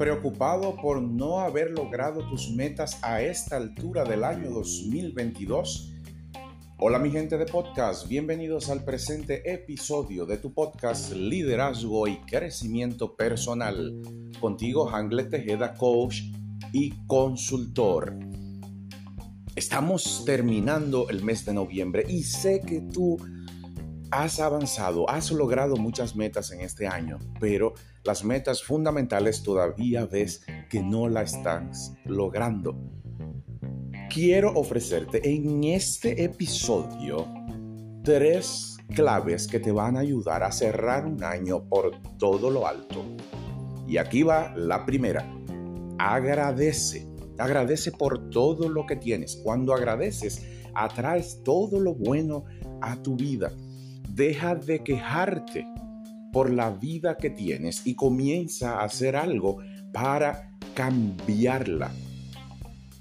¿Preocupado por no haber logrado tus metas a esta altura del año 2022? Hola mi gente de podcast, bienvenidos al presente episodio de tu podcast Liderazgo y Crecimiento Personal. Contigo Hangle Tejeda, coach y consultor. Estamos terminando el mes de noviembre y sé que tú has avanzado, has logrado muchas metas en este año, pero las metas fundamentales todavía ves que no las estás logrando. Quiero ofrecerte en este episodio tres claves que te van a ayudar a cerrar un año por todo lo alto. Y aquí va la primera. Agradece. Agradece por todo lo que tienes. Cuando agradeces, atraes todo lo bueno a tu vida. Deja de quejarte por la vida que tienes y comienza a hacer algo para cambiarla.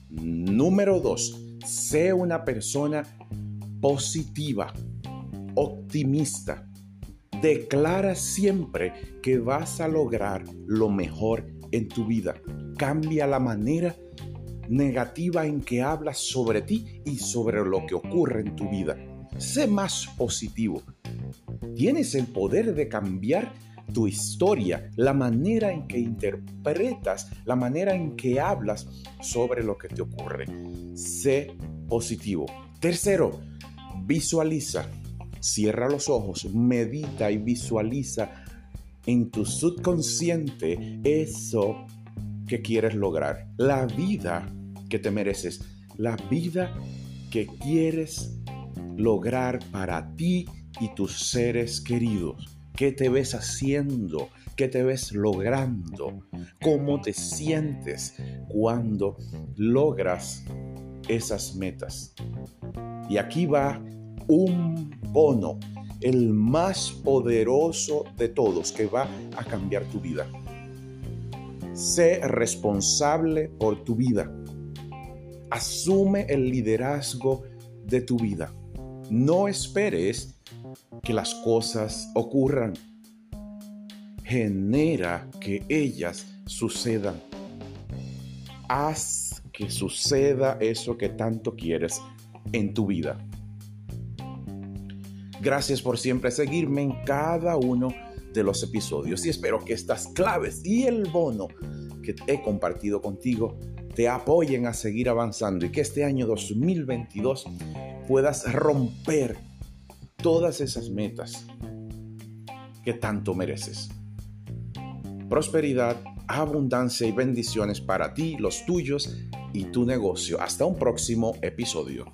Número dos, sé una persona positiva, optimista. Declara siempre que vas a lograr lo mejor en tu vida. Cambia la manera negativa en que hablas sobre ti y sobre lo que ocurre en tu vida. Sé más positivo. Tienes el poder de cambiar tu historia, la manera en que interpretas, la manera en que hablas sobre lo que te ocurre. Sé positivo. Tercero, visualiza. Cierra los ojos, medita y visualiza en tu subconsciente eso que quieres lograr. La vida que te mereces. La vida que quieres lograr para ti y tus seres queridos. ¿Qué te ves haciendo? ¿Qué te ves logrando? ¿Cómo te sientes cuando logras esas metas? Y aquí va un bono, el más poderoso de todos, que va a cambiar tu vida. Sé responsable por tu vida. Asume el liderazgo de tu vida. No esperes que las cosas ocurran. Genera que ellas sucedan. Haz que suceda eso que tanto quieres en tu vida. Gracias por siempre seguirme en cada uno de los episodios y espero que estas claves y el bono que he compartido contigo te apoyen a seguir avanzando y que este año 2022 puedas romper todas esas metas que tanto mereces. Prosperidad, abundancia y bendiciones para ti, los tuyos y tu negocio. Hasta un próximo episodio.